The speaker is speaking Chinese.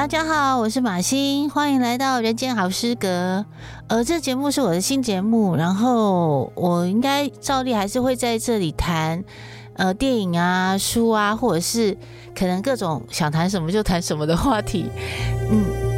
大家好我是马欣欢迎来到人间好诗阁。呃这节目是我的新节目然后我应该照例还是会在这里谈呃电影啊书啊或者是可能各种想谈什么就谈什么的话题。嗯